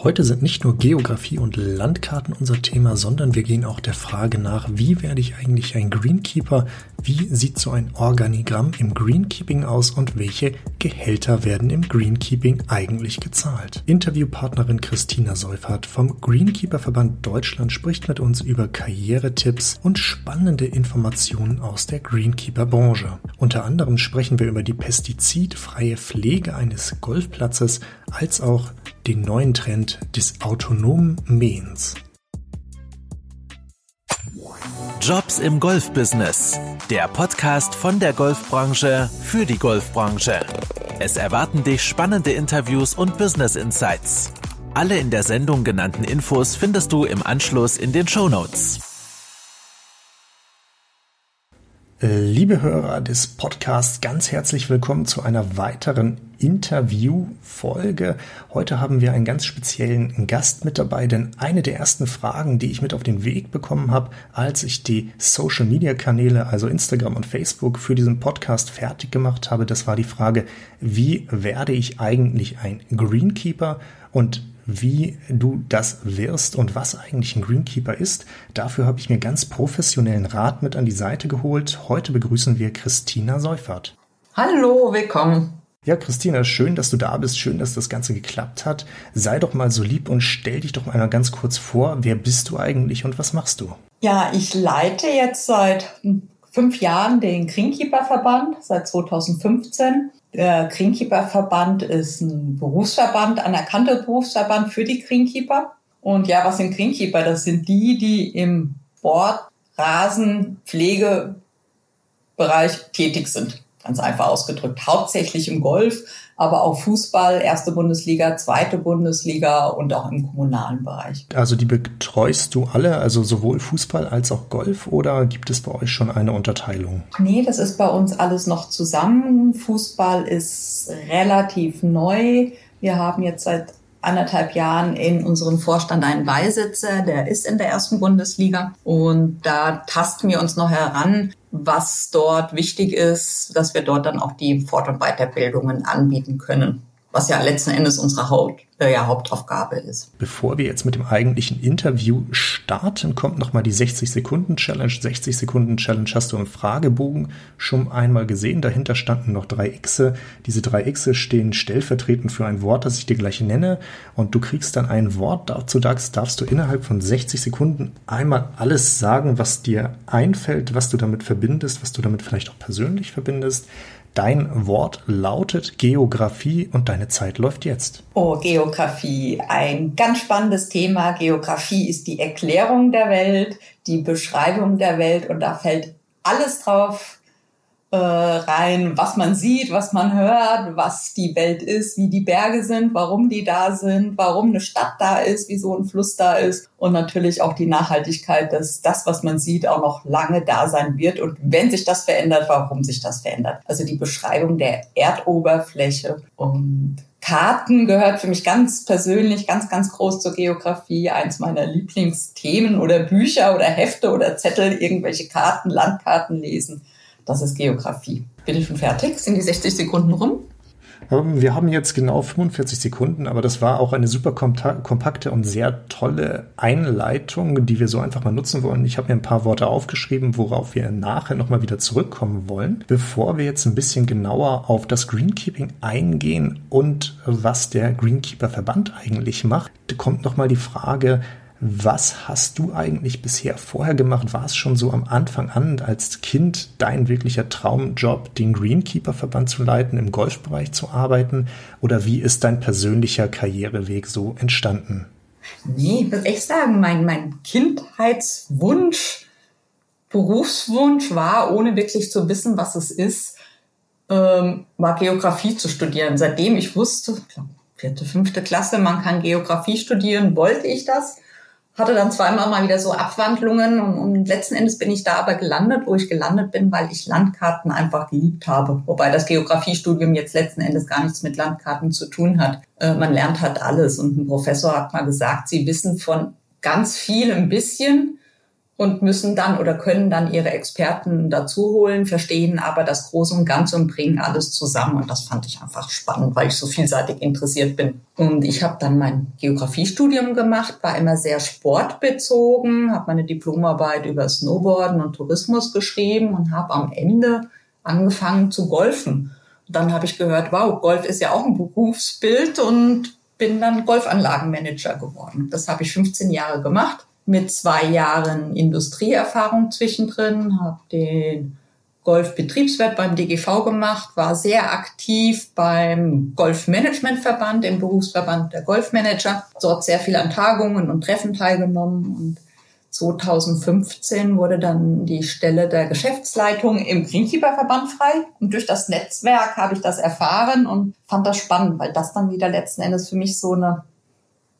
Heute sind nicht nur Geografie und Landkarten unser Thema, sondern wir gehen auch der Frage nach, wie werde ich eigentlich ein Greenkeeper? Wie sieht so ein Organigramm im Greenkeeping aus und welche Gehälter werden im Greenkeeping eigentlich gezahlt? Interviewpartnerin Christina Seufert vom Greenkeeper Verband Deutschland spricht mit uns über Karrieretipps und spannende Informationen aus der Greenkeeper Branche. Unter anderem sprechen wir über die pestizidfreie Pflege eines Golfplatzes als auch den neuen Trend des autonomen Mähens. Jobs im Golfbusiness. Der Podcast von der Golfbranche für die Golfbranche. Es erwarten dich spannende Interviews und Business Insights. Alle in der Sendung genannten Infos findest du im Anschluss in den Show Notes. Liebe Hörer des Podcasts, ganz herzlich willkommen zu einer weiteren Interviewfolge. Heute haben wir einen ganz speziellen Gast mit dabei, denn eine der ersten Fragen, die ich mit auf den Weg bekommen habe, als ich die Social Media Kanäle, also Instagram und Facebook für diesen Podcast fertig gemacht habe, das war die Frage, wie werde ich eigentlich ein Greenkeeper und wie du das wirst und was eigentlich ein Greenkeeper ist. Dafür habe ich mir ganz professionellen Rat mit an die Seite geholt. Heute begrüßen wir Christina Seufert. Hallo, willkommen. Ja, Christina, schön, dass du da bist. Schön, dass das Ganze geklappt hat. Sei doch mal so lieb und stell dich doch mal ganz kurz vor. Wer bist du eigentlich und was machst du? Ja, ich leite jetzt seit fünf Jahren den Greenkeeper-Verband, seit 2015. Der Greenkeeper-Verband ist ein Berufsverband, anerkannter Berufsverband für die Greenkeeper. Und ja, was sind Greenkeeper? Das sind die, die im Bord, Rasen, Pflegebereich tätig sind. Ganz einfach ausgedrückt. Hauptsächlich im Golf, aber auch Fußball, erste Bundesliga, zweite Bundesliga und auch im kommunalen Bereich. Also die betreust du alle, also sowohl Fußball als auch Golf oder gibt es bei euch schon eine Unterteilung? Nee, das ist bei uns alles noch zusammen. Fußball ist relativ neu. Wir haben jetzt seit anderthalb Jahren in unserem Vorstand einen Beisitzer, der ist in der ersten Bundesliga. Und da tasten wir uns noch heran, was dort wichtig ist, dass wir dort dann auch die Fort- und Weiterbildungen anbieten können was ja letzten Endes unsere Haupt, äh, ja, Hauptaufgabe ist. Bevor wir jetzt mit dem eigentlichen Interview starten, kommt nochmal die 60-Sekunden-Challenge. 60-Sekunden-Challenge hast du im Fragebogen schon einmal gesehen. Dahinter standen noch drei Xe. Diese drei Xe stehen stellvertretend für ein Wort, das ich dir gleich nenne. Und du kriegst dann ein Wort. Dazu darfst du innerhalb von 60 Sekunden einmal alles sagen, was dir einfällt, was du damit verbindest, was du damit vielleicht auch persönlich verbindest. Dein Wort lautet Geografie und deine Zeit läuft jetzt. Oh, Geografie. Ein ganz spannendes Thema. Geografie ist die Erklärung der Welt, die Beschreibung der Welt und da fällt alles drauf äh, rein, was man sieht, was man hört, was die Welt ist, wie die Berge sind, warum die da sind, warum eine Stadt da ist, wieso ein Fluss da ist und natürlich auch die Nachhaltigkeit, dass das, was man sieht, auch noch lange da sein wird und wenn sich das verändert, warum sich das verändert. Also die Beschreibung der Erdoberfläche und Karten gehört für mich ganz persönlich ganz, ganz groß zur Geografie. Eins meiner Lieblingsthemen oder Bücher oder Hefte oder Zettel, irgendwelche Karten, Landkarten lesen. Das ist Geografie. Bin ich schon fertig? Sind die 60 Sekunden rum? Ähm, wir haben jetzt genau 45 Sekunden, aber das war auch eine super kompakte und sehr tolle Einleitung, die wir so einfach mal nutzen wollen. Ich habe mir ein paar Worte aufgeschrieben, worauf wir nachher nochmal wieder zurückkommen wollen. Bevor wir jetzt ein bisschen genauer auf das Greenkeeping eingehen und was der Greenkeeper Verband eigentlich macht, kommt nochmal die Frage, was hast du eigentlich bisher vorher gemacht? War es schon so am Anfang an als Kind dein wirklicher Traumjob, den Greenkeeper-Verband zu leiten, im Golfbereich zu arbeiten? Oder wie ist dein persönlicher Karriereweg so entstanden? Nee, ich muss echt sagen, mein, mein Kindheitswunsch, Berufswunsch war, ohne wirklich zu wissen, was es ist, ähm, war Geografie zu studieren. Seitdem ich wusste, vierte, fünfte Klasse, man kann Geografie studieren, wollte ich das hatte dann zweimal mal wieder so Abwandlungen und, und, letzten Endes bin ich da aber gelandet, wo ich gelandet bin, weil ich Landkarten einfach geliebt habe. Wobei das Geografiestudium jetzt letzten Endes gar nichts mit Landkarten zu tun hat. Äh, man lernt halt alles und ein Professor hat mal gesagt, sie wissen von ganz viel ein bisschen und müssen dann oder können dann ihre Experten dazu holen, verstehen aber das Große und Ganze und bringen alles zusammen. Und das fand ich einfach spannend, weil ich so vielseitig interessiert bin. Und ich habe dann mein Geografiestudium gemacht, war immer sehr sportbezogen, habe meine Diplomarbeit über Snowboarden und Tourismus geschrieben und habe am Ende angefangen zu golfen. Und dann habe ich gehört, wow, Golf ist ja auch ein Berufsbild und bin dann Golfanlagenmanager geworden. Das habe ich 15 Jahre gemacht mit zwei Jahren Industrieerfahrung zwischendrin, habe den Golfbetriebswirt beim DGV gemacht, war sehr aktiv beim Golfmanagementverband, im Berufsverband der Golfmanager, dort sehr viel an Tagungen und Treffen teilgenommen und 2015 wurde dann die Stelle der Geschäftsleitung im Greenkeeper-Verband frei. Und durch das Netzwerk habe ich das erfahren und fand das spannend, weil das dann wieder letzten Endes für mich so eine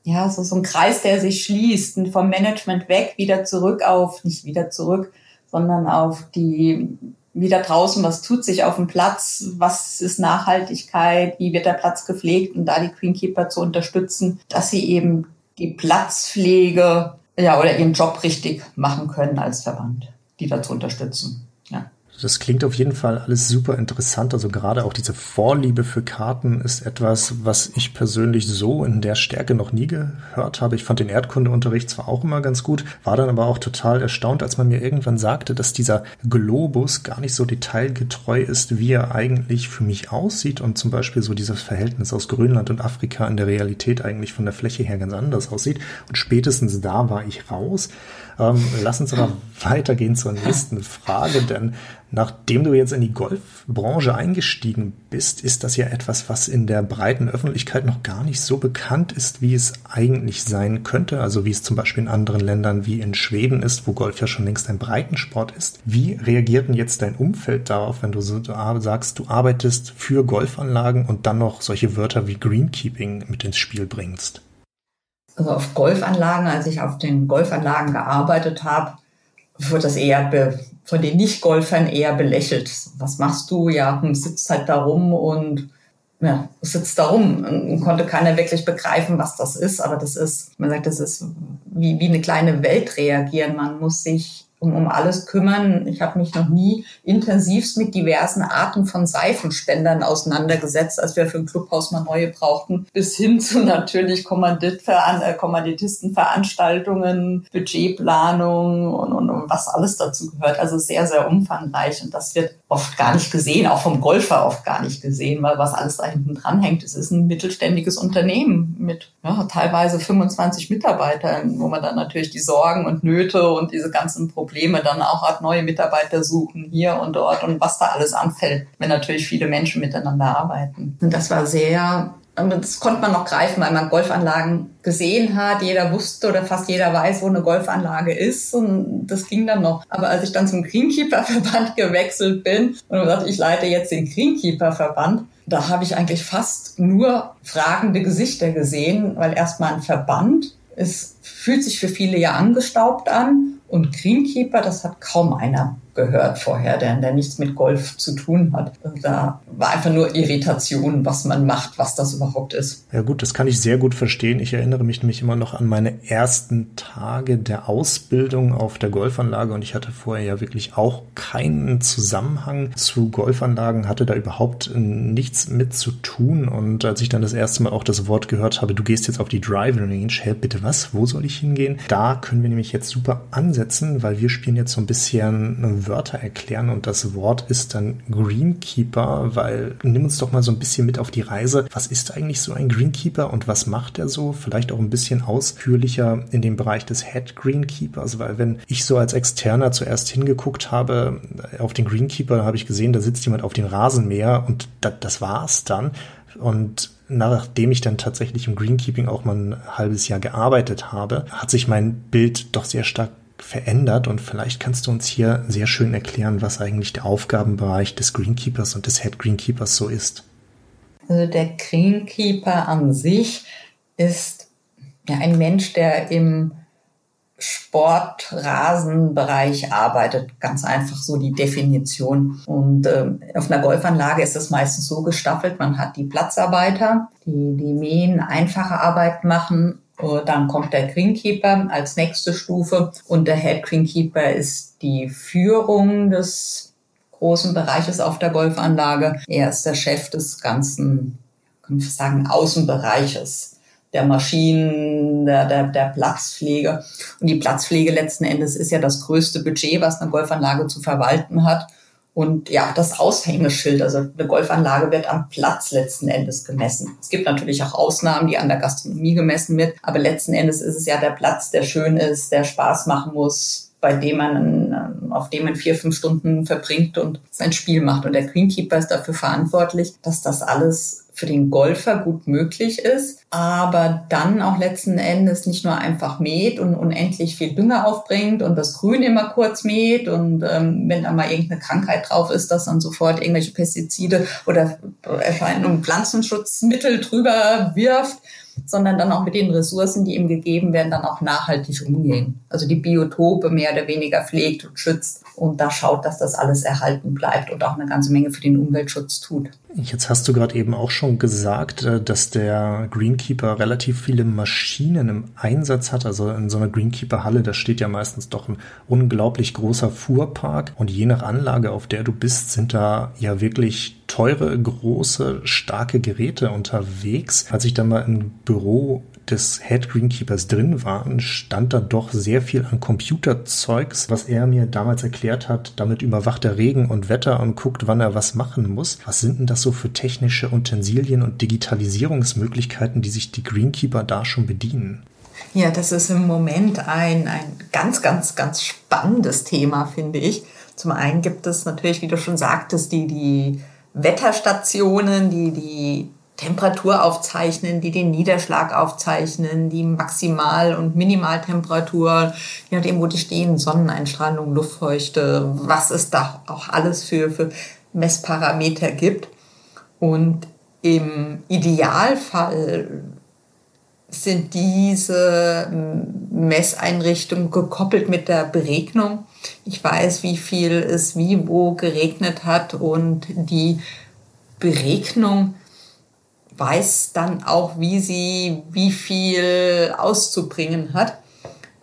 ja, so, so ein Kreis, der sich schließt, vom Management weg, wieder zurück auf, nicht wieder zurück, sondern auf die, wieder draußen, was tut sich auf dem Platz, was ist Nachhaltigkeit, wie wird der Platz gepflegt und da die Greenkeeper zu unterstützen, dass sie eben die Platzpflege, ja, oder ihren Job richtig machen können als Verband, die dazu unterstützen. Das klingt auf jeden Fall alles super interessant. Also gerade auch diese Vorliebe für Karten ist etwas, was ich persönlich so in der Stärke noch nie gehört habe. Ich fand den Erdkundeunterricht zwar auch immer ganz gut, war dann aber auch total erstaunt, als man mir irgendwann sagte, dass dieser Globus gar nicht so detailgetreu ist, wie er eigentlich für mich aussieht und zum Beispiel so dieses Verhältnis aus Grönland und Afrika in der Realität eigentlich von der Fläche her ganz anders aussieht. Und spätestens da war ich raus. Ähm, lass uns aber weitergehen zur nächsten Frage, denn nachdem du jetzt in die Golfbranche eingestiegen bist, ist das ja etwas, was in der breiten Öffentlichkeit noch gar nicht so bekannt ist, wie es eigentlich sein könnte. Also wie es zum Beispiel in anderen Ländern wie in Schweden ist, wo Golf ja schon längst ein Breitensport ist. Wie reagiert denn jetzt dein Umfeld darauf, wenn du sagst, du arbeitest für Golfanlagen und dann noch solche Wörter wie Greenkeeping mit ins Spiel bringst? Also auf Golfanlagen, als ich auf den Golfanlagen gearbeitet habe, wird das eher von den Nicht-Golfern eher belächelt. Was machst du? Ja, hm, sitzt halt da rum und ja, sitzt da rum und konnte keiner wirklich begreifen, was das ist. Aber das ist, man sagt, das ist wie, wie eine kleine Welt reagieren. Man muss sich um, um alles kümmern. Ich habe mich noch nie intensivst mit diversen Arten von Seifenspendern auseinandergesetzt, als wir für ein Clubhaus mal neue brauchten, bis hin zu natürlich Kommanditveran äh, Kommanditistenveranstaltungen, Budgetplanung und, und, und was alles dazu gehört. Also sehr, sehr umfangreich. Und das wird oft gar nicht gesehen, auch vom Golfer oft gar nicht gesehen, weil was alles da hinten dran hängt, es ist ein mittelständiges Unternehmen mit ja, teilweise 25 Mitarbeitern, wo man dann natürlich die Sorgen und Nöte und diese ganzen Probleme Probleme dann auch hat, neue Mitarbeiter suchen hier und dort und was da alles anfällt, wenn natürlich viele Menschen miteinander arbeiten. Und das war sehr das konnte man noch greifen, weil man Golfanlagen gesehen hat. Jeder wusste oder fast jeder weiß, wo eine Golfanlage ist. Und das ging dann noch. Aber als ich dann zum Greenkeeper-Verband gewechselt bin und gesagt, ich leite jetzt den Greenkeeper-Verband, da habe ich eigentlich fast nur fragende Gesichter gesehen, weil erstmal ein Verband es fühlt sich für viele ja angestaubt an. Und Greenkeeper, das hat kaum einer gehört vorher, der, der nichts mit Golf zu tun hat. Da war einfach nur Irritation, was man macht, was das überhaupt ist. Ja gut, das kann ich sehr gut verstehen. Ich erinnere mich nämlich immer noch an meine ersten Tage der Ausbildung auf der Golfanlage und ich hatte vorher ja wirklich auch keinen Zusammenhang zu Golfanlagen, hatte da überhaupt nichts mit zu tun und als ich dann das erste Mal auch das Wort gehört habe, du gehst jetzt auf die Driving Range, hey, bitte was, wo soll ich hingehen? Da können wir nämlich jetzt super ansetzen, weil wir spielen jetzt so ein bisschen Wörter erklären und das Wort ist dann Greenkeeper, weil nimm uns doch mal so ein bisschen mit auf die Reise. Was ist eigentlich so ein Greenkeeper und was macht er so? Vielleicht auch ein bisschen ausführlicher in dem Bereich des Head Greenkeepers, weil wenn ich so als Externer zuerst hingeguckt habe auf den Greenkeeper, habe ich gesehen, da sitzt jemand auf dem Rasenmäher und das, das war's dann. Und nachdem ich dann tatsächlich im Greenkeeping auch mal ein halbes Jahr gearbeitet habe, hat sich mein Bild doch sehr stark verändert und vielleicht kannst du uns hier sehr schön erklären, was eigentlich der Aufgabenbereich des Greenkeepers und des Head Greenkeepers so ist. Also der Greenkeeper an sich ist ja ein Mensch, der im Sportrasenbereich arbeitet. Ganz einfach so die Definition. Und äh, auf einer Golfanlage ist es meistens so gestaffelt, man hat die Platzarbeiter, die die mähen, einfache Arbeit machen dann kommt der Greenkeeper als nächste Stufe und der Head Greenkeeper ist die Führung des großen Bereiches auf der Golfanlage. Er ist der Chef des ganzen, kann ich sagen, Außenbereiches der Maschinen, der, der, der Platzpflege. Und die Platzpflege letzten Endes ist ja das größte Budget, was eine Golfanlage zu verwalten hat. Und ja, das Aushängeschild, also eine Golfanlage wird am Platz letzten Endes gemessen. Es gibt natürlich auch Ausnahmen, die an der Gastronomie gemessen wird, aber letzten Endes ist es ja der Platz, der schön ist, der Spaß machen muss, bei dem man, auf dem man vier, fünf Stunden verbringt und sein Spiel macht. Und der Greenkeeper ist dafür verantwortlich, dass das alles für den Golfer gut möglich ist, aber dann auch letzten Endes nicht nur einfach mäht und unendlich viel Dünger aufbringt und das Grün immer kurz mäht und ähm, wenn da mal irgendeine Krankheit drauf ist, dass dann sofort irgendwelche Pestizide oder Erscheinungen Pflanzenschutzmittel drüber wirft, sondern dann auch mit den Ressourcen, die ihm gegeben werden, dann auch nachhaltig umgehen. Also die Biotope mehr oder weniger pflegt und schützt und da schaut, dass das alles erhalten bleibt und auch eine ganze Menge für den Umweltschutz tut. Jetzt hast du gerade eben auch schon gesagt, äh, dass der Greenkeeper relativ viele Maschinen im Einsatz hat. Also in so einer Greenkeeper-Halle, da steht ja meistens doch ein unglaublich großer Fuhrpark. Und je nach Anlage, auf der du bist, sind da ja wirklich teure, große, starke Geräte unterwegs. Als ich dann mal im Büro des Head Greenkeepers drin waren, stand da doch sehr viel an Computerzeugs, was er mir damals erklärt hat. Damit überwacht er Regen und Wetter und guckt, wann er was machen muss. Was sind denn das so für technische Utensilien und Digitalisierungsmöglichkeiten, die sich die Greenkeeper da schon bedienen? Ja, das ist im Moment ein, ein ganz, ganz, ganz spannendes Thema, finde ich. Zum einen gibt es natürlich, wie du schon sagtest, die, die Wetterstationen, die die Temperatur aufzeichnen, die den Niederschlag aufzeichnen, die Maximal- und Minimaltemperatur, je nachdem, wo die stehen, Sonneneinstrahlung, Luftfeuchte, was es da auch alles für, für Messparameter gibt. Und im Idealfall sind diese Messeinrichtungen gekoppelt mit der Beregnung. Ich weiß, wie viel es wie wo geregnet hat und die Beregnung weiß dann auch, wie sie wie viel auszubringen hat.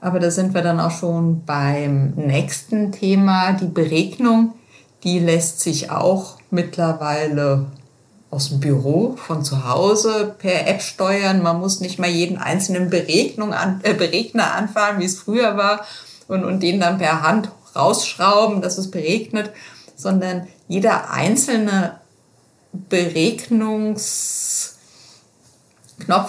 Aber da sind wir dann auch schon beim nächsten Thema, die Beregnung. Die lässt sich auch mittlerweile aus dem Büro von zu Hause per App steuern. Man muss nicht mal jeden einzelnen Beregnung an, äh, Beregner anfahren, wie es früher war, und, und den dann per Hand rausschrauben, dass es beregnet, sondern jeder einzelne Beregnungsknopf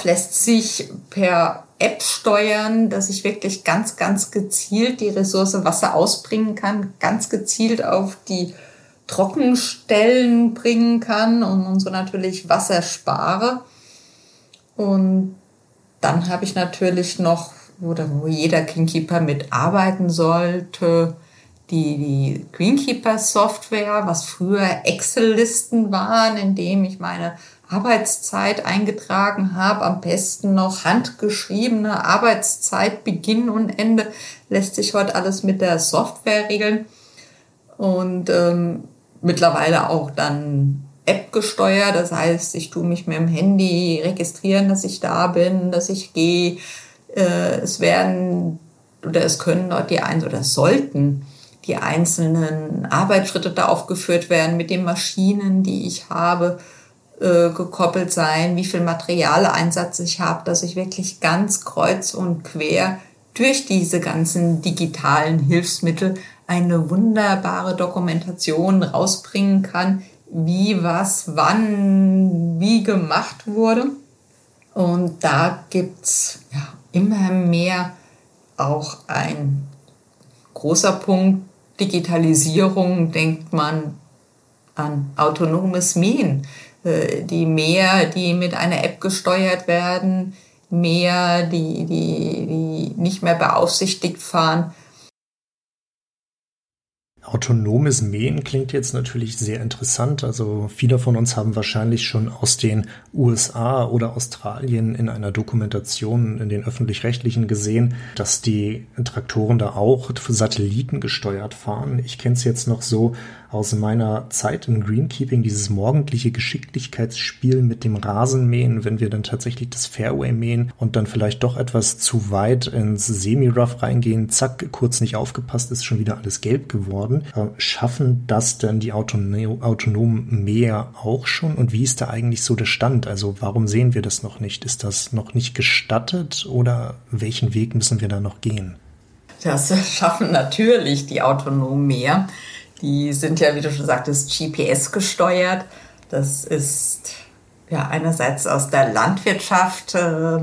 lässt sich per App steuern, dass ich wirklich ganz, ganz gezielt die Ressource Wasser ausbringen kann, ganz gezielt auf die Trockenstellen bringen kann und so natürlich Wasser spare. Und dann habe ich natürlich noch, wo, jeder Greenkeeper mitarbeiten sollte, die, die Greenkeeper-Software, was früher Excel-Listen waren, in dem ich meine Arbeitszeit eingetragen habe, am besten noch handgeschriebene Arbeitszeit, Beginn und Ende, lässt sich heute alles mit der Software regeln und ähm, mittlerweile auch dann App gesteuert. Das heißt, ich tue mich mit dem Handy registrieren, dass ich da bin, dass ich gehe. Äh, es werden oder es können dort die eins oder sollten die einzelnen Arbeitsschritte da aufgeführt werden, mit den Maschinen, die ich habe, äh, gekoppelt sein, wie viel Materialeinsatz ich habe, dass ich wirklich ganz kreuz und quer durch diese ganzen digitalen Hilfsmittel eine wunderbare Dokumentation rausbringen kann, wie was wann wie gemacht wurde. Und da gibt's ja, immer mehr auch ein großer Punkt, Digitalisierung denkt man an autonomes Mähen. Äh, die mehr, die mit einer App gesteuert werden, mehr, die, die, die nicht mehr beaufsichtigt fahren, Autonomes Mähen klingt jetzt natürlich sehr interessant. Also viele von uns haben wahrscheinlich schon aus den USA oder Australien in einer Dokumentation in den öffentlich-rechtlichen gesehen, dass die Traktoren da auch Satelliten gesteuert fahren. Ich kenne es jetzt noch so aus meiner Zeit im Greenkeeping, dieses morgendliche Geschicklichkeitsspiel mit dem Rasenmähen, wenn wir dann tatsächlich das Fairway mähen und dann vielleicht doch etwas zu weit ins Semi-Rough reingehen, zack, kurz nicht aufgepasst, ist schon wieder alles gelb geworden. Äh, schaffen das denn die autonom autonomen Mäher auch schon? Und wie ist da eigentlich so der Stand? Also warum sehen wir das noch nicht? Ist das noch nicht gestattet oder welchen Weg müssen wir da noch gehen? Das schaffen natürlich die autonomen Mäher. Die sind ja, wie du schon sagtest, GPS gesteuert. Das ist ja einerseits aus der Landwirtschaft äh,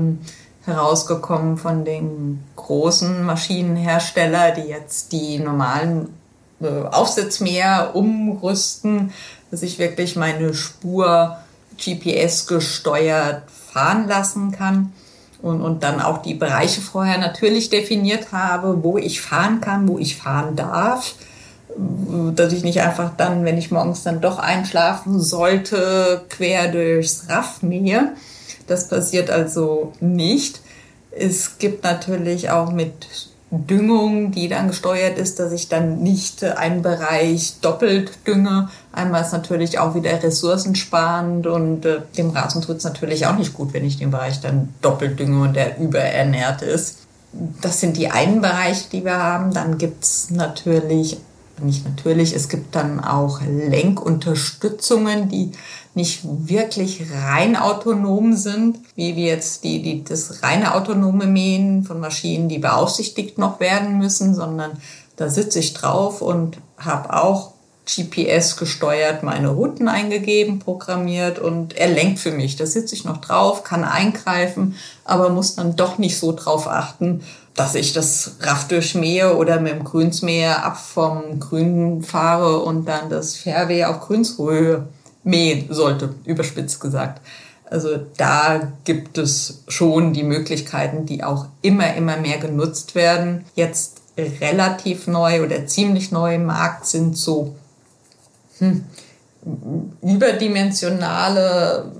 herausgekommen von den großen Maschinenhersteller, die jetzt die normalen äh, Aufsitzmäher umrüsten, dass ich wirklich meine Spur GPS gesteuert fahren lassen kann und, und dann auch die Bereiche vorher natürlich definiert habe, wo ich fahren kann, wo ich fahren darf dass ich nicht einfach dann, wenn ich morgens dann doch einschlafen sollte, quer durchs Raff mähe. Das passiert also nicht. Es gibt natürlich auch mit Düngung, die dann gesteuert ist, dass ich dann nicht einen Bereich doppelt dünge. Einmal ist natürlich auch wieder ressourcensparend und äh, dem Rasen tut es natürlich auch nicht gut, wenn ich den Bereich dann doppelt dünge und der überernährt ist. Das sind die einen Bereiche, die wir haben. Dann gibt es natürlich, nicht natürlich, es gibt dann auch Lenkunterstützungen, die nicht wirklich rein autonom sind, wie wir jetzt die, die, das reine autonome Mähen von Maschinen, die beaufsichtigt noch werden müssen, sondern da sitze ich drauf und habe auch GPS gesteuert meine Routen eingegeben, programmiert und er lenkt für mich. Da sitze ich noch drauf, kann eingreifen, aber muss dann doch nicht so drauf achten, dass ich das Raff durchmähe oder mit dem Grünsmäher ab vom Grün fahre und dann das Fairway auf Grünshöhe mähen sollte, überspitzt gesagt. Also da gibt es schon die Möglichkeiten, die auch immer, immer mehr genutzt werden. Jetzt relativ neu oder ziemlich neu im Markt sind so hm, überdimensionale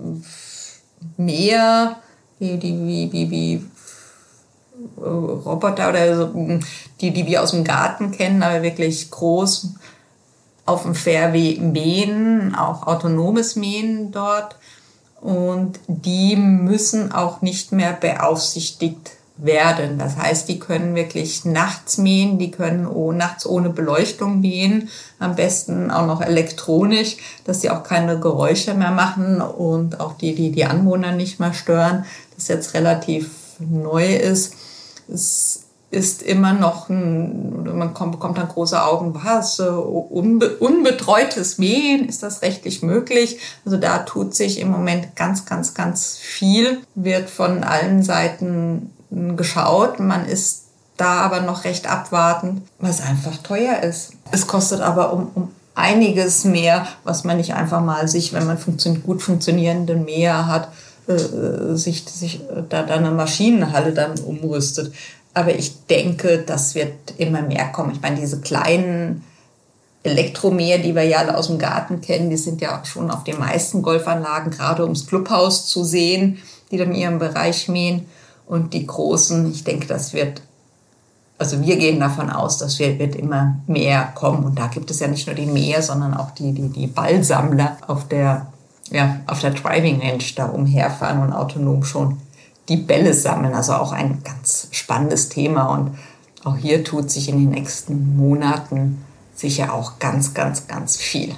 Mäher, wie, wie, wie, wie Roboter oder so, die, die wir aus dem Garten kennen, aber wirklich groß auf dem Fairway mähen, auch autonomes Mähen dort. Und die müssen auch nicht mehr beaufsichtigt werden. Das heißt, die können wirklich nachts mähen, die können oh, nachts ohne Beleuchtung mähen, am besten auch noch elektronisch, dass sie auch keine Geräusche mehr machen und auch die, die die Anwohner nicht mehr stören, das jetzt relativ neu ist. Es ist immer noch ein, man kommt, bekommt dann große Augen, was, unbe, unbetreutes Mähen, ist das rechtlich möglich? Also da tut sich im Moment ganz, ganz, ganz viel, wird von allen Seiten geschaut. Man ist da aber noch recht abwartend, was einfach teuer ist. Es kostet aber um, um einiges mehr, was man nicht einfach mal sich, wenn man funktio gut funktionierende Mäher hat, äh, sich, sich da, da eine Maschinenhalle dann umrüstet. Aber ich denke, das wird immer mehr kommen. Ich meine, diese kleinen Elektromäher, die wir ja alle aus dem Garten kennen, die sind ja schon auf den meisten Golfanlagen gerade ums Clubhaus zu sehen, die dann ihren Bereich mähen. Und die großen, ich denke, das wird, also wir gehen davon aus, dass wir, wird immer mehr kommen. Und da gibt es ja nicht nur die Mäher, sondern auch die, die, die Ballsammler auf der, ja, auf der Driving Range da umherfahren und autonom schon die Bälle sammeln. Also auch ein ganz spannendes Thema. Und auch hier tut sich in den nächsten Monaten sicher auch ganz, ganz, ganz viel.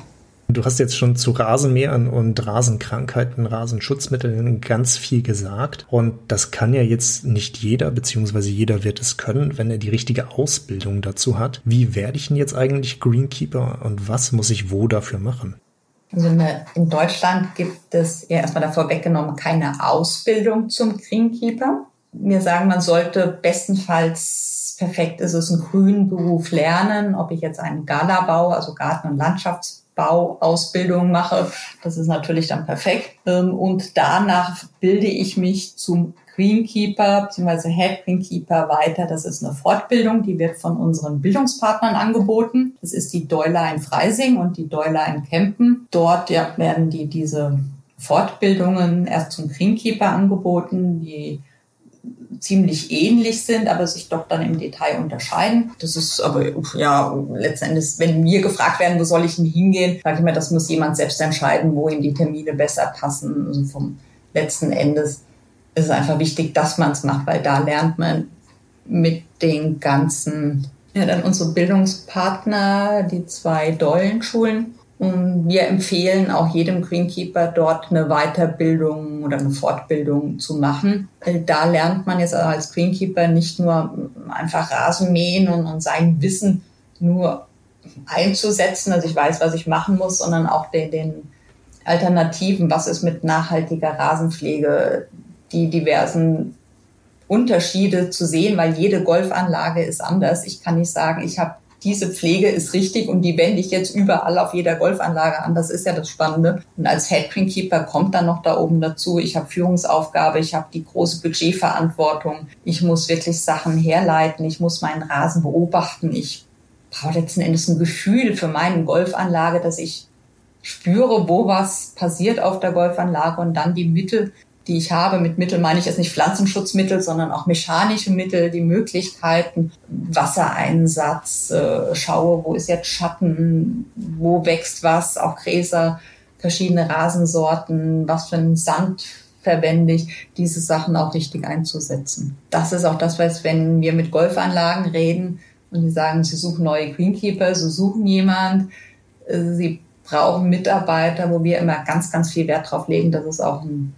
Du hast jetzt schon zu Rasenmähern und Rasenkrankheiten, Rasenschutzmitteln ganz viel gesagt. Und das kann ja jetzt nicht jeder, beziehungsweise jeder wird es können, wenn er die richtige Ausbildung dazu hat. Wie werde ich denn jetzt eigentlich Greenkeeper und was muss ich wo dafür machen? Also in Deutschland gibt es ja erstmal davor weggenommen keine Ausbildung zum Greenkeeper. Wir sagen, man sollte bestenfalls perfekt ist es, einen grünen Beruf lernen, ob ich jetzt einen Galabau, also Garten- und Landschaftsbauausbildung mache. Das ist natürlich dann perfekt. Ähm, und danach bilde ich mich zum Greenkeeper bzw. Head Greenkeeper weiter. Das ist eine Fortbildung, die wird von unseren Bildungspartnern angeboten. Das ist die Deuler in Freising und die Deuler in Kempen. Dort ja, werden die diese Fortbildungen erst zum Greenkeeper angeboten. Die ziemlich ähnlich sind, aber sich doch dann im Detail unterscheiden. Das ist aber, ja, letzten Endes, wenn mir gefragt werden, wo soll ich denn hingehen, sage ich mir, das muss jemand selbst entscheiden, wo ihm die Termine besser passen. Also vom letzten Endes ist es einfach wichtig, dass man es macht, weil da lernt man mit den ganzen, ja, dann unsere Bildungspartner, die zwei Dollenschulen, und wir empfehlen auch jedem Greenkeeper dort eine Weiterbildung oder eine Fortbildung zu machen. Da lernt man jetzt als Greenkeeper nicht nur einfach Rasen mähen und, und sein Wissen nur einzusetzen, also ich weiß, was ich machen muss, sondern auch den, den Alternativen, was ist mit nachhaltiger Rasenpflege, die diversen Unterschiede zu sehen, weil jede Golfanlage ist anders. Ich kann nicht sagen, ich habe diese Pflege ist richtig und die wende ich jetzt überall auf jeder Golfanlage an. Das ist ja das Spannende. Und als Head Greenkeeper kommt dann noch da oben dazu. Ich habe Führungsaufgabe, ich habe die große Budgetverantwortung. Ich muss wirklich Sachen herleiten. Ich muss meinen Rasen beobachten. Ich brauche letzten Endes ein Gefühl für meine Golfanlage, dass ich spüre, wo was passiert auf der Golfanlage und dann die Mittel die ich habe. Mit Mittel meine ich jetzt nicht Pflanzenschutzmittel, sondern auch mechanische Mittel, die Möglichkeiten, Wassereinsatz, äh, schaue, wo ist jetzt Schatten, wo wächst was, auch Gräser, verschiedene Rasensorten, was für einen Sand verwende ich, diese Sachen auch richtig einzusetzen. Das ist auch das, was, wenn wir mit Golfanlagen reden und die sagen, sie suchen neue Greenkeeper, sie suchen jemand, äh, sie brauchen Mitarbeiter, wo wir immer ganz, ganz viel Wert drauf legen, dass es auch ein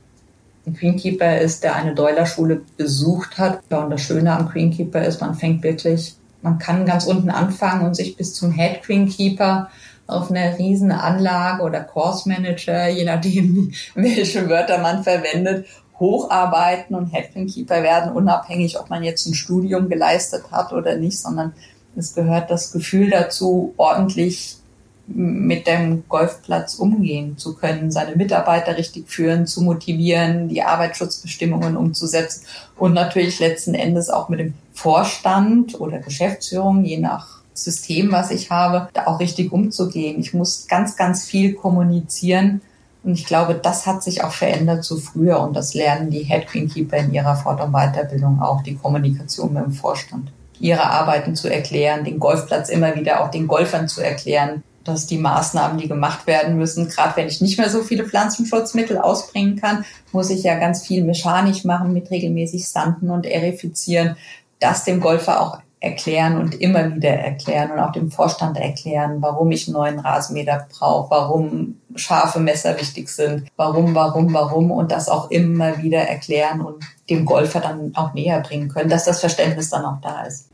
ein Greenkeeper ist, der eine Doiler-Schule besucht hat. Und das Schöne am Greenkeeper ist, man fängt wirklich, man kann ganz unten anfangen und sich bis zum Head Greenkeeper auf einer riesen Anlage oder Course Manager, je nachdem, welche Wörter man verwendet, hocharbeiten und Head Greenkeeper werden, unabhängig, ob man jetzt ein Studium geleistet hat oder nicht, sondern es gehört das Gefühl dazu, ordentlich mit dem Golfplatz umgehen zu können, seine Mitarbeiter richtig führen, zu motivieren, die Arbeitsschutzbestimmungen umzusetzen und natürlich letzten Endes auch mit dem Vorstand oder Geschäftsführung, je nach System, was ich habe, da auch richtig umzugehen. Ich muss ganz, ganz viel kommunizieren. Und ich glaube, das hat sich auch verändert zu früher. Und das lernen die Head Greenkeeper in ihrer Fort- und Weiterbildung auch, die Kommunikation mit dem Vorstand ihre Arbeiten zu erklären, den Golfplatz immer wieder auch den Golfern zu erklären, dass die Maßnahmen, die gemacht werden müssen, gerade wenn ich nicht mehr so viele Pflanzenschutzmittel ausbringen kann, muss ich ja ganz viel mechanisch machen mit regelmäßig Sanden und Erifizieren, das dem Golfer auch erklären und immer wieder erklären und auch dem Vorstand erklären, warum ich einen neuen Rasenmäher brauche, warum scharfe Messer wichtig sind, warum, warum, warum und das auch immer wieder erklären und dem Golfer dann auch näher bringen können, dass das Verständnis dann auch da ist.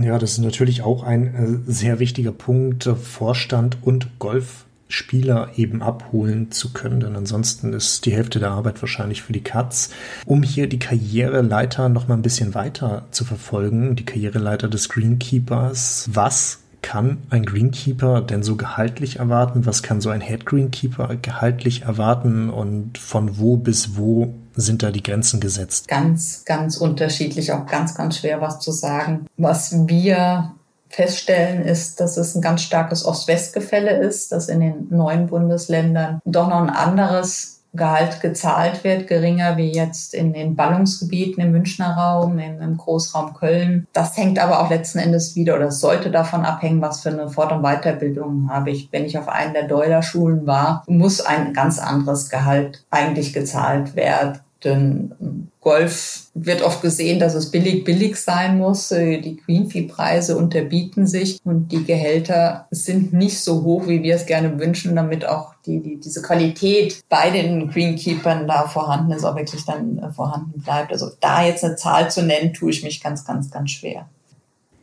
Ja, das ist natürlich auch ein äh, sehr wichtiger Punkt, äh, Vorstand und Golfspieler eben abholen zu können, denn ansonsten ist die Hälfte der Arbeit wahrscheinlich für die Katz. Um hier die Karriereleiter noch mal ein bisschen weiter zu verfolgen, die Karriereleiter des Greenkeepers, was kann ein Greenkeeper denn so gehaltlich erwarten? Was kann so ein Head Greenkeeper gehaltlich erwarten und von wo bis wo sind da die Grenzen gesetzt? Ganz, ganz unterschiedlich, auch ganz, ganz schwer was zu sagen. Was wir feststellen, ist, dass es ein ganz starkes Ost-West-Gefälle ist, dass in den neuen Bundesländern doch noch ein anderes Gehalt gezahlt wird, geringer wie jetzt in den Ballungsgebieten im Münchner Raum, im, im, Großraum Köln. Das hängt aber auch letzten Endes wieder oder sollte davon abhängen, was für eine Fort- und Weiterbildung habe ich. Wenn ich auf einen der Deuler-Schulen war, muss ein ganz anderes Gehalt eigentlich gezahlt werden denn Golf wird oft gesehen, dass es billig, billig sein muss. Äh, die Greenfee-Preise unterbieten sich und die Gehälter sind nicht so hoch, wie wir es gerne wünschen, damit auch die, die, diese Qualität bei den Greenkeepern da vorhanden ist, auch wirklich dann äh, vorhanden bleibt. Also da jetzt eine Zahl zu nennen, tue ich mich ganz, ganz, ganz schwer.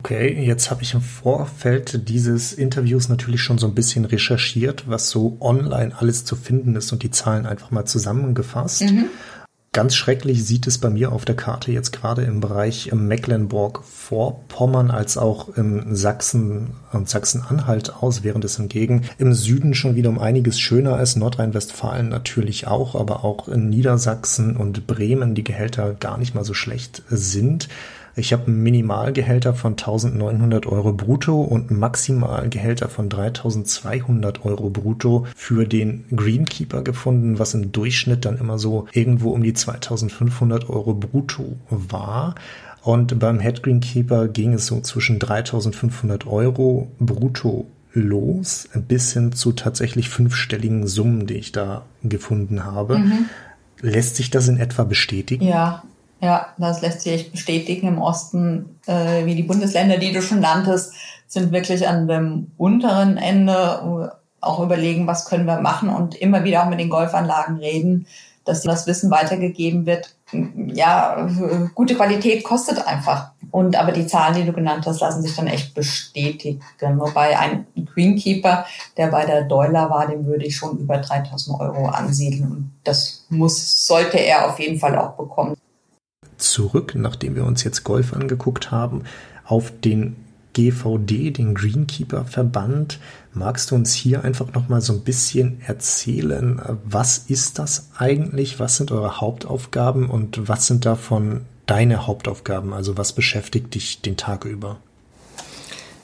Okay, jetzt habe ich im Vorfeld dieses Interviews natürlich schon so ein bisschen recherchiert, was so online alles zu finden ist und die Zahlen einfach mal zusammengefasst. Mhm. Ganz schrecklich sieht es bei mir auf der Karte jetzt gerade im Bereich Mecklenburg-Vorpommern als auch im Sachsen und Sachsen-Anhalt aus, während es hingegen im Süden schon wieder um einiges schöner ist. Nordrhein-Westfalen natürlich auch, aber auch in Niedersachsen und Bremen die Gehälter gar nicht mal so schlecht sind. Ich habe einen Minimalgehälter von 1900 Euro brutto und Maximalgehälter von 3200 Euro brutto für den Greenkeeper gefunden, was im Durchschnitt dann immer so irgendwo um die 2500 Euro brutto war. Und beim Head Greenkeeper ging es so zwischen 3500 Euro brutto los bis hin zu tatsächlich fünfstelligen Summen, die ich da gefunden habe. Mhm. Lässt sich das in etwa bestätigen? Ja, ja, das lässt sich bestätigen. Im Osten, äh, wie die Bundesländer, die du schon nanntest, sind wirklich an dem unteren Ende auch überlegen, was können wir machen und immer wieder auch mit den Golfanlagen reden, dass das Wissen weitergegeben wird. Ja, gute Qualität kostet einfach. Und aber die Zahlen, die du genannt hast, lassen sich dann echt bestätigen. Wobei ein Greenkeeper, der bei der Deuler war, den würde ich schon über 3000 Euro ansiedeln. Und das muss, sollte er auf jeden Fall auch bekommen. Zurück, nachdem wir uns jetzt Golf angeguckt haben, auf den GVD, den Greenkeeper Verband. Magst du uns hier einfach noch mal so ein bisschen erzählen, was ist das eigentlich? Was sind eure Hauptaufgaben und was sind davon deine Hauptaufgaben? Also was beschäftigt dich den Tag über?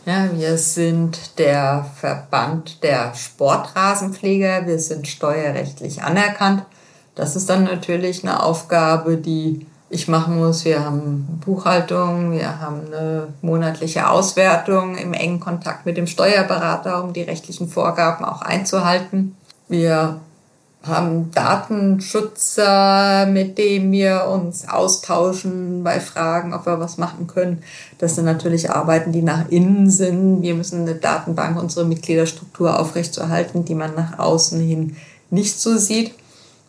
Ja, wir sind der Verband der Sportrasenpfleger. Wir sind steuerrechtlich anerkannt. Das ist dann natürlich eine Aufgabe, die ich machen muss. Wir haben Buchhaltung, wir haben eine monatliche Auswertung im engen Kontakt mit dem Steuerberater, um die rechtlichen Vorgaben auch einzuhalten. Wir haben Datenschützer, mit denen wir uns austauschen bei Fragen, ob wir was machen können. Das sind natürlich Arbeiten, die nach innen sind. Wir müssen eine Datenbank, unsere Mitgliederstruktur aufrechtzuerhalten, die man nach außen hin nicht so sieht.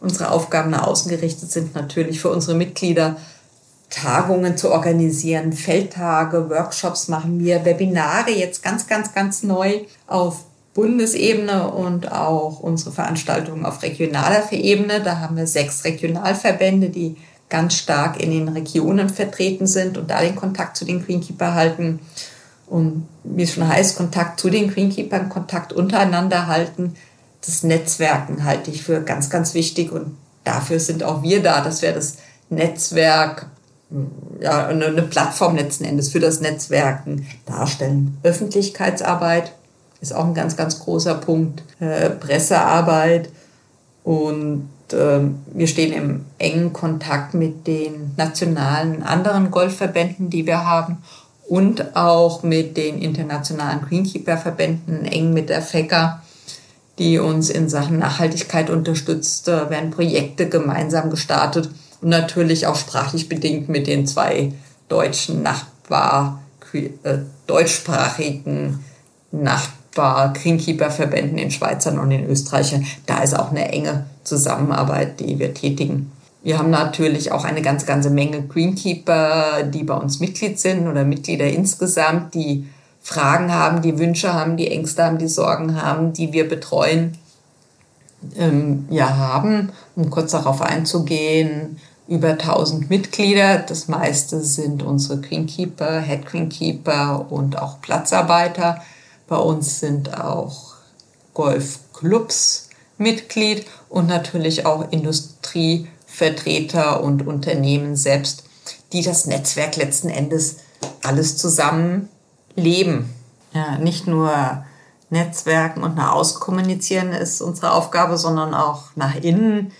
Unsere Aufgaben nach außen gerichtet sind natürlich für unsere Mitglieder, Tagungen zu organisieren, Feldtage, Workshops machen wir, Webinare jetzt ganz, ganz, ganz neu auf Bundesebene und auch unsere Veranstaltungen auf regionaler Ebene. Da haben wir sechs Regionalverbände, die ganz stark in den Regionen vertreten sind und da den Kontakt zu den Greenkeeper halten. Und wie es schon heißt, Kontakt zu den Greenkeepern, Kontakt untereinander halten. Das Netzwerken halte ich für ganz, ganz wichtig und dafür sind auch wir da, dass wir das Netzwerk, ja, eine Plattform letzten Endes für das Netzwerken darstellen. Öffentlichkeitsarbeit, ist auch ein ganz, ganz großer Punkt. Äh, Pressearbeit und äh, wir stehen im engen Kontakt mit den nationalen anderen Golfverbänden, die wir haben und auch mit den internationalen Greenkeeper-Verbänden, eng mit der FECA, die uns in Sachen Nachhaltigkeit unterstützt, da werden Projekte gemeinsam gestartet und natürlich auch sprachlich bedingt mit den zwei deutschen Nachbar, äh, deutschsprachigen Nachbarn bei Greenkeeper-Verbänden in Schweizern und in Österreichern. Da ist auch eine enge Zusammenarbeit, die wir tätigen. Wir haben natürlich auch eine ganz, ganze Menge Greenkeeper, die bei uns Mitglied sind oder Mitglieder insgesamt, die Fragen haben, die Wünsche haben, die Ängste haben, die Sorgen haben, die wir betreuen. Ähm, ja, haben, um kurz darauf einzugehen, über 1000 Mitglieder. Das meiste sind unsere Greenkeeper, Head Greenkeeper und auch Platzarbeiter. Bei uns sind auch Golfclubs Mitglied und natürlich auch Industrievertreter und Unternehmen selbst, die das Netzwerk letzten Endes alles zusammen leben. Ja, nicht nur Netzwerken und nach außen kommunizieren ist unsere Aufgabe, sondern auch nach innen.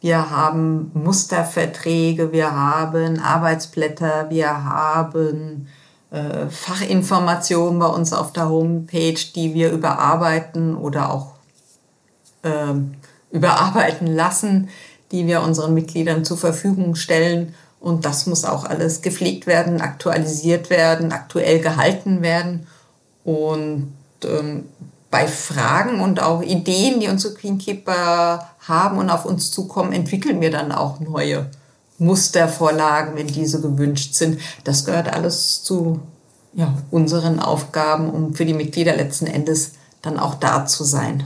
Wir haben Musterverträge, wir haben Arbeitsblätter, wir haben äh, Fachinformationen bei uns auf der Homepage, die wir überarbeiten oder auch äh, überarbeiten lassen, die wir unseren Mitgliedern zur Verfügung stellen. Und das muss auch alles gepflegt werden, aktualisiert werden, aktuell gehalten werden. Und ähm, bei Fragen und auch Ideen, die unsere Greenkeeper haben und auf uns zukommen, entwickeln wir dann auch neue Mustervorlagen, wenn diese gewünscht sind. Das gehört alles zu ja, unseren Aufgaben, um für die Mitglieder letzten Endes dann auch da zu sein.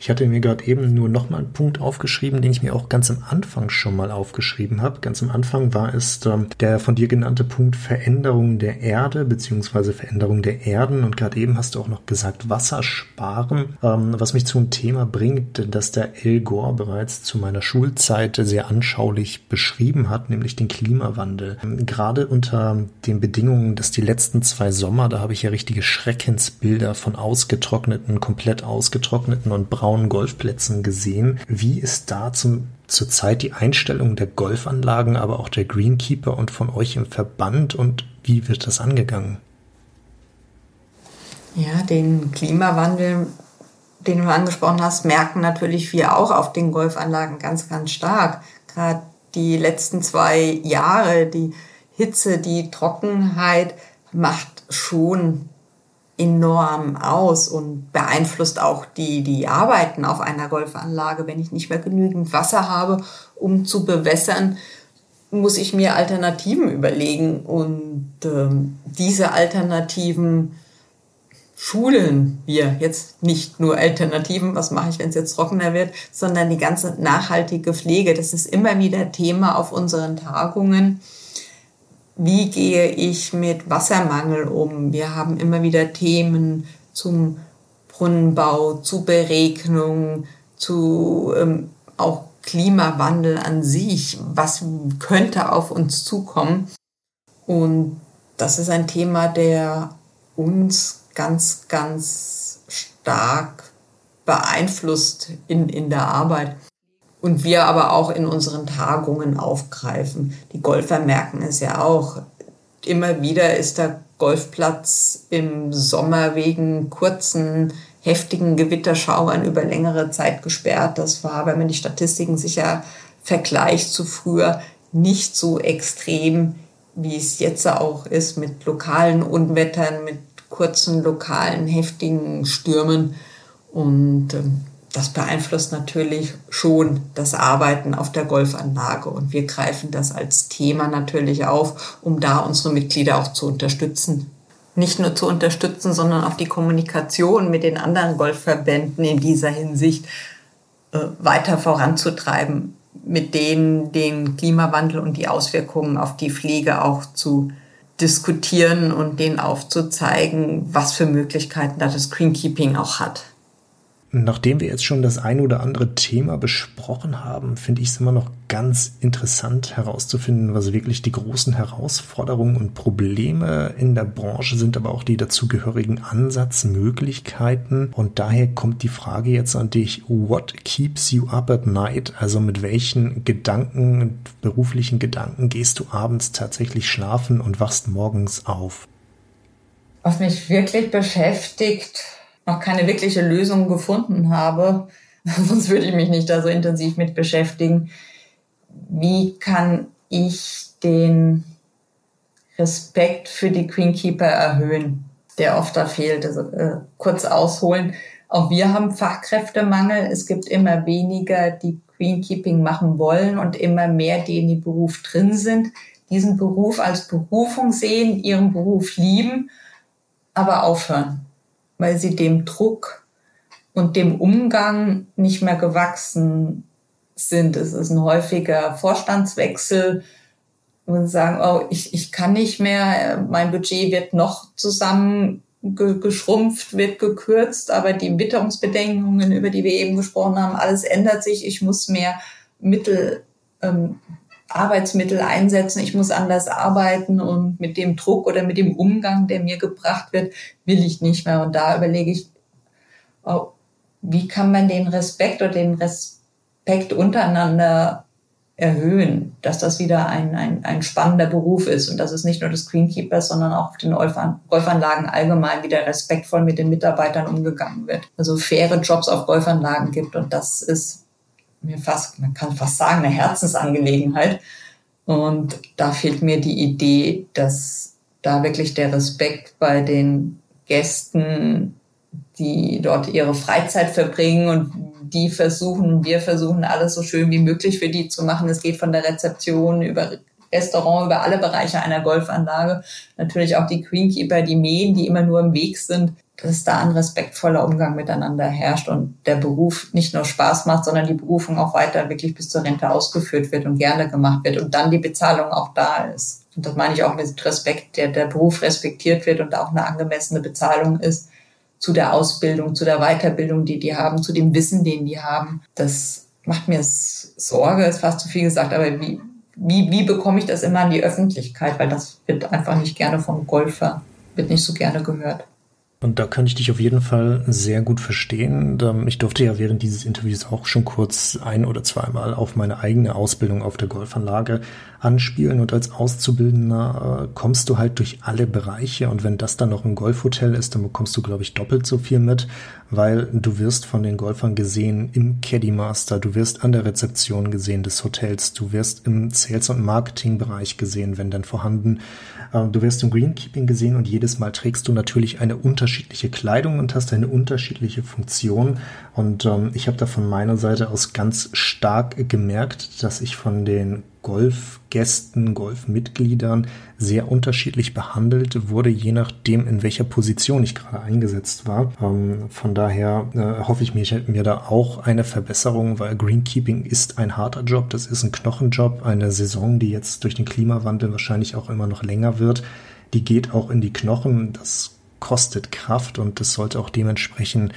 Ich hatte mir gerade eben nur noch mal einen Punkt aufgeschrieben, den ich mir auch ganz am Anfang schon mal aufgeschrieben habe. Ganz am Anfang war es ähm, der von dir genannte Punkt Veränderung der Erde beziehungsweise Veränderung der Erden. Und gerade eben hast du auch noch gesagt Wasser sparen, ähm, was mich zu einem Thema bringt, das der El Gore bereits zu meiner Schulzeit sehr anschaulich beschrieben hat, nämlich den Klimawandel. Ähm, gerade unter den Bedingungen, dass die letzten zwei Sommer, da habe ich ja richtige Schreckensbilder von ausgetrockneten, komplett ausgetrockneten und braunen Golfplätzen gesehen. Wie ist da zum zurzeit die Einstellung der Golfanlagen, aber auch der Greenkeeper und von euch im Verband und wie wird das angegangen? Ja, den Klimawandel, den du angesprochen hast, merken natürlich wir auch auf den Golfanlagen ganz, ganz stark. Gerade die letzten zwei Jahre, die Hitze, die Trockenheit macht schon enorm aus und beeinflusst auch die, die Arbeiten auf einer Golfanlage. Wenn ich nicht mehr genügend Wasser habe, um zu bewässern, muss ich mir Alternativen überlegen. Und ähm, diese Alternativen schulen wir jetzt nicht nur Alternativen, was mache ich, wenn es jetzt trockener wird, sondern die ganze nachhaltige Pflege. Das ist immer wieder Thema auf unseren Tagungen wie gehe ich mit Wassermangel um? Wir haben immer wieder Themen zum Brunnenbau, zu Beregnung, zu ähm, auch Klimawandel an sich. Was könnte auf uns zukommen? Und das ist ein Thema, der uns ganz, ganz stark beeinflusst in, in der Arbeit und wir aber auch in unseren Tagungen aufgreifen. Die Golfer merken es ja auch. Immer wieder ist der Golfplatz im Sommer wegen kurzen, heftigen Gewitterschauern über längere Zeit gesperrt. Das war, wenn man die Statistiken sicher vergleicht zu früher, nicht so extrem, wie es jetzt auch ist, mit lokalen Unwettern, mit kurzen, lokalen, heftigen Stürmen. Und ähm, das beeinflusst natürlich schon das Arbeiten auf der Golfanlage. Und wir greifen das als Thema natürlich auf, um da unsere Mitglieder auch zu unterstützen. Nicht nur zu unterstützen, sondern auch die Kommunikation mit den anderen Golfverbänden in dieser Hinsicht äh, weiter voranzutreiben, mit denen den Klimawandel und die Auswirkungen auf die Pflege auch zu diskutieren und denen aufzuzeigen, was für Möglichkeiten da das Greenkeeping auch hat. Nachdem wir jetzt schon das ein oder andere Thema besprochen haben, finde ich es immer noch ganz interessant herauszufinden, was wirklich die großen Herausforderungen und Probleme in der Branche sind, aber auch die dazugehörigen Ansatzmöglichkeiten. Und daher kommt die Frage jetzt an dich, what keeps you up at night? Also mit welchen Gedanken, beruflichen Gedanken gehst du abends tatsächlich schlafen und wachst morgens auf? Was mich wirklich beschäftigt, noch keine wirkliche Lösung gefunden habe, sonst würde ich mich nicht da so intensiv mit beschäftigen. Wie kann ich den Respekt für die Queenkeeper erhöhen, der oft da fehlt? Also äh, kurz ausholen. Auch wir haben Fachkräftemangel. Es gibt immer weniger, die Queenkeeping machen wollen und immer mehr, die in dem Beruf drin sind, diesen Beruf als Berufung sehen, ihren Beruf lieben, aber aufhören weil sie dem Druck und dem Umgang nicht mehr gewachsen sind. Es ist ein häufiger Vorstandswechsel und sagen, oh, ich, ich kann nicht mehr, mein Budget wird noch zusammen geschrumpft, wird gekürzt, aber die Witterungsbedingungen, über die wir eben gesprochen haben, alles ändert sich. Ich muss mehr Mittel ähm, Arbeitsmittel einsetzen, ich muss anders arbeiten und mit dem Druck oder mit dem Umgang, der mir gebracht wird, will ich nicht mehr. Und da überlege ich, oh, wie kann man den Respekt oder den Respekt untereinander erhöhen, dass das wieder ein, ein, ein spannender Beruf ist und dass es nicht nur des Greenkeepers, sondern auch den Golfanlagen allgemein wieder respektvoll mit den Mitarbeitern umgegangen wird. Also faire Jobs auf Golfanlagen gibt und das ist mir fast, man kann fast sagen, eine Herzensangelegenheit. Und da fehlt mir die Idee, dass da wirklich der Respekt bei den Gästen, die dort ihre Freizeit verbringen und die versuchen, wir versuchen alles so schön wie möglich für die zu machen. Es geht von der Rezeption über Restaurant, über alle Bereiche einer Golfanlage. Natürlich auch die Greenkeeper, die Mähen, die immer nur im Weg sind, dass da ein respektvoller Umgang miteinander herrscht und der Beruf nicht nur Spaß macht, sondern die Berufung auch weiter wirklich bis zur Rente ausgeführt wird und gerne gemacht wird und dann die Bezahlung auch da ist. Und das meine ich auch mit Respekt, der, der Beruf respektiert wird und auch eine angemessene Bezahlung ist zu der Ausbildung, zu der Weiterbildung, die die haben, zu dem Wissen, den die haben. Das macht mir Sorge, ist fast zu viel gesagt, aber wie, wie, wie bekomme ich das immer in die Öffentlichkeit? Weil das wird einfach nicht gerne vom Golfer, wird nicht so gerne gehört. Und da kann ich dich auf jeden Fall sehr gut verstehen. Ich durfte ja während dieses Interviews auch schon kurz ein oder zweimal auf meine eigene Ausbildung auf der Golfanlage anspielen. Und als Auszubildender äh, kommst du halt durch alle Bereiche. Und wenn das dann noch ein Golfhotel ist, dann bekommst du, glaube ich, doppelt so viel mit, weil du wirst von den Golfern gesehen im Caddy Master, du wirst an der Rezeption gesehen des Hotels, du wirst im Sales- und Marketing-Bereich gesehen, wenn dann vorhanden. Äh, du wirst im Greenkeeping gesehen und jedes Mal trägst du natürlich eine unterschiedliche Kleidung und hast eine unterschiedliche Funktion. Und ähm, ich habe da von meiner Seite aus ganz stark gemerkt, dass ich von den Golfgästen, Golfmitgliedern sehr unterschiedlich behandelt wurde, je nachdem, in welcher Position ich gerade eingesetzt war. Ähm, von daher äh, hoffe ich mir, ich mir da auch eine Verbesserung, weil Greenkeeping ist ein harter Job, das ist ein Knochenjob, eine Saison, die jetzt durch den Klimawandel wahrscheinlich auch immer noch länger wird. Die geht auch in die Knochen, das kostet Kraft und das sollte auch dementsprechend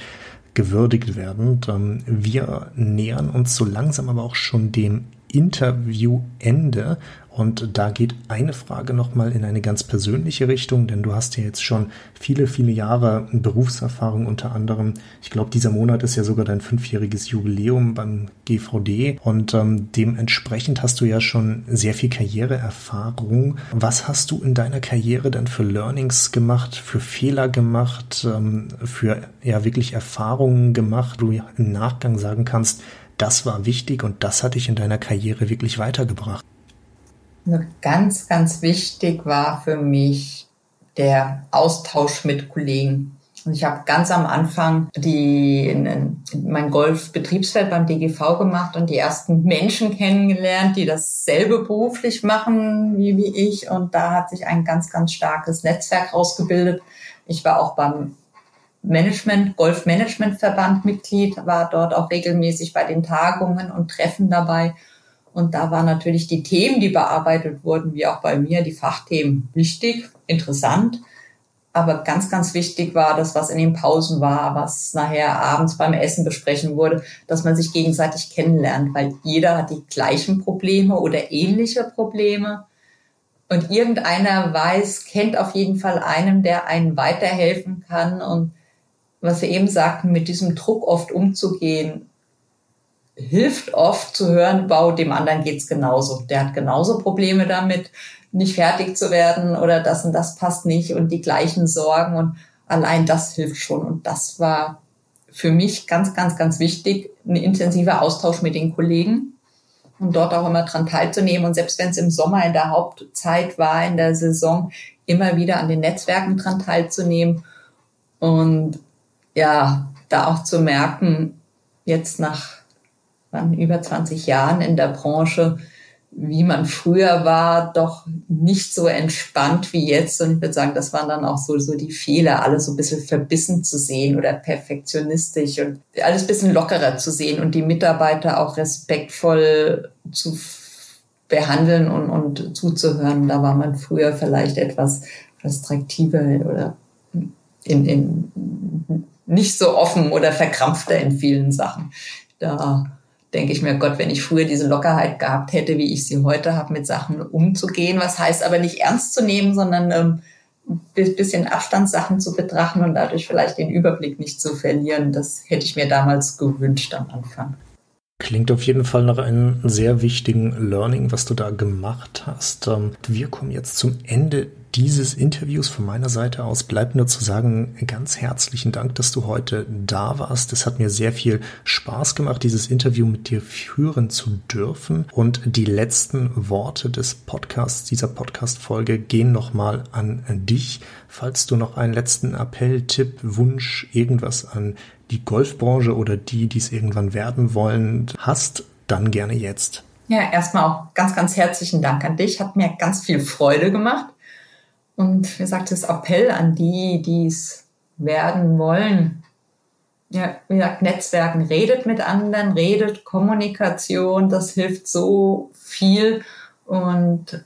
gewürdigt werden. Ähm, wir nähern uns so langsam aber auch schon dem Interviewende. Und da geht eine Frage nochmal in eine ganz persönliche Richtung, denn du hast ja jetzt schon viele, viele Jahre Berufserfahrung unter anderem. Ich glaube, dieser Monat ist ja sogar dein fünfjähriges Jubiläum beim GVD und ähm, dementsprechend hast du ja schon sehr viel Karriereerfahrung. Was hast du in deiner Karriere dann für Learnings gemacht, für Fehler gemacht, ähm, für ja wirklich Erfahrungen gemacht, wo du im Nachgang sagen kannst, das war wichtig und das hat dich in deiner Karriere wirklich weitergebracht? Ganz, ganz wichtig war für mich der Austausch mit Kollegen. Und ich habe ganz am Anfang die, in, in mein Golfbetriebsfeld beim DGV gemacht und die ersten Menschen kennengelernt, die dasselbe beruflich machen wie, wie ich. Und da hat sich ein ganz, ganz starkes Netzwerk ausgebildet. Ich war auch beim Management, Golfmanagementverband Mitglied, war dort auch regelmäßig bei den Tagungen und Treffen dabei. Und da waren natürlich die Themen, die bearbeitet wurden, wie auch bei mir, die Fachthemen wichtig, interessant. Aber ganz, ganz wichtig war das, was in den Pausen war, was nachher abends beim Essen besprechen wurde, dass man sich gegenseitig kennenlernt, weil jeder hat die gleichen Probleme oder ähnliche Probleme. Und irgendeiner weiß, kennt auf jeden Fall einen, der einen weiterhelfen kann und was wir eben sagten, mit diesem Druck oft umzugehen, hilft oft zu hören, wow, dem anderen geht's genauso. Der hat genauso Probleme damit, nicht fertig zu werden oder das und das passt nicht und die gleichen Sorgen und allein das hilft schon. Und das war für mich ganz, ganz, ganz wichtig, ein intensiver Austausch mit den Kollegen und dort auch immer dran teilzunehmen. Und selbst wenn es im Sommer in der Hauptzeit war, in der Saison, immer wieder an den Netzwerken dran teilzunehmen und ja, da auch zu merken, jetzt nach wann, über 20 Jahren in der Branche, wie man früher war, doch nicht so entspannt wie jetzt. Und ich würde sagen, das waren dann auch so, so die Fehler, alles so ein bisschen verbissen zu sehen oder perfektionistisch und alles ein bisschen lockerer zu sehen und die Mitarbeiter auch respektvoll zu behandeln und, und zuzuhören. Da war man früher vielleicht etwas restriktiver oder in, in nicht so offen oder verkrampfter in vielen Sachen. Da denke ich mir, Gott, wenn ich früher diese Lockerheit gehabt hätte, wie ich sie heute habe, mit Sachen umzugehen, was heißt aber nicht ernst zu nehmen, sondern ähm, ein bisschen Abstandssachen zu betrachten und dadurch vielleicht den Überblick nicht zu verlieren. Das hätte ich mir damals gewünscht am Anfang. Klingt auf jeden Fall nach einem sehr wichtigen Learning, was du da gemacht hast. Ähm, wir kommen jetzt zum Ende dieses Interviews von meiner Seite aus bleibt nur zu sagen, ganz herzlichen Dank, dass du heute da warst. Es hat mir sehr viel Spaß gemacht, dieses Interview mit dir führen zu dürfen. Und die letzten Worte des Podcasts, dieser Podcast-Folge gehen nochmal an dich. Falls du noch einen letzten Appell, Tipp, Wunsch, irgendwas an die Golfbranche oder die, die es irgendwann werden wollen, hast, dann gerne jetzt. Ja, erstmal auch ganz, ganz herzlichen Dank an dich. Hat mir ganz viel Freude gemacht. Und wie gesagt, das Appell an die, die es werden wollen. Ja, wie gesagt, Netzwerken redet mit anderen, redet Kommunikation, das hilft so viel und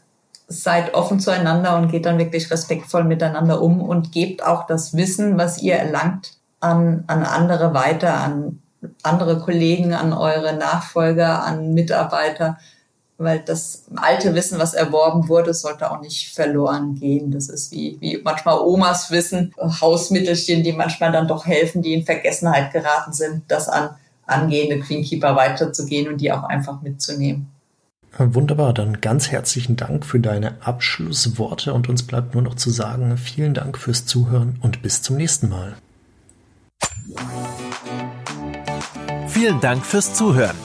seid offen zueinander und geht dann wirklich respektvoll miteinander um und gebt auch das Wissen, was ihr erlangt, an, an andere weiter, an andere Kollegen, an eure Nachfolger, an Mitarbeiter, weil das alte Wissen, was erworben wurde, sollte auch nicht verloren gehen. Das ist wie, wie manchmal Omas Wissen, Hausmittelchen, die manchmal dann doch helfen, die in Vergessenheit geraten sind, das an angehende Queenkeeper weiterzugehen und die auch einfach mitzunehmen. Wunderbar, dann ganz herzlichen Dank für deine Abschlussworte und uns bleibt nur noch zu sagen, vielen Dank fürs Zuhören und bis zum nächsten Mal. Vielen Dank fürs Zuhören.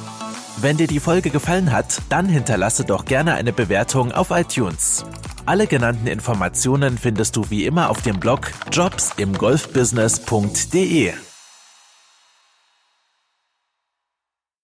Wenn dir die Folge gefallen hat, dann hinterlasse doch gerne eine Bewertung auf iTunes. Alle genannten Informationen findest du wie immer auf dem Blog jobsimgolfbusiness.de.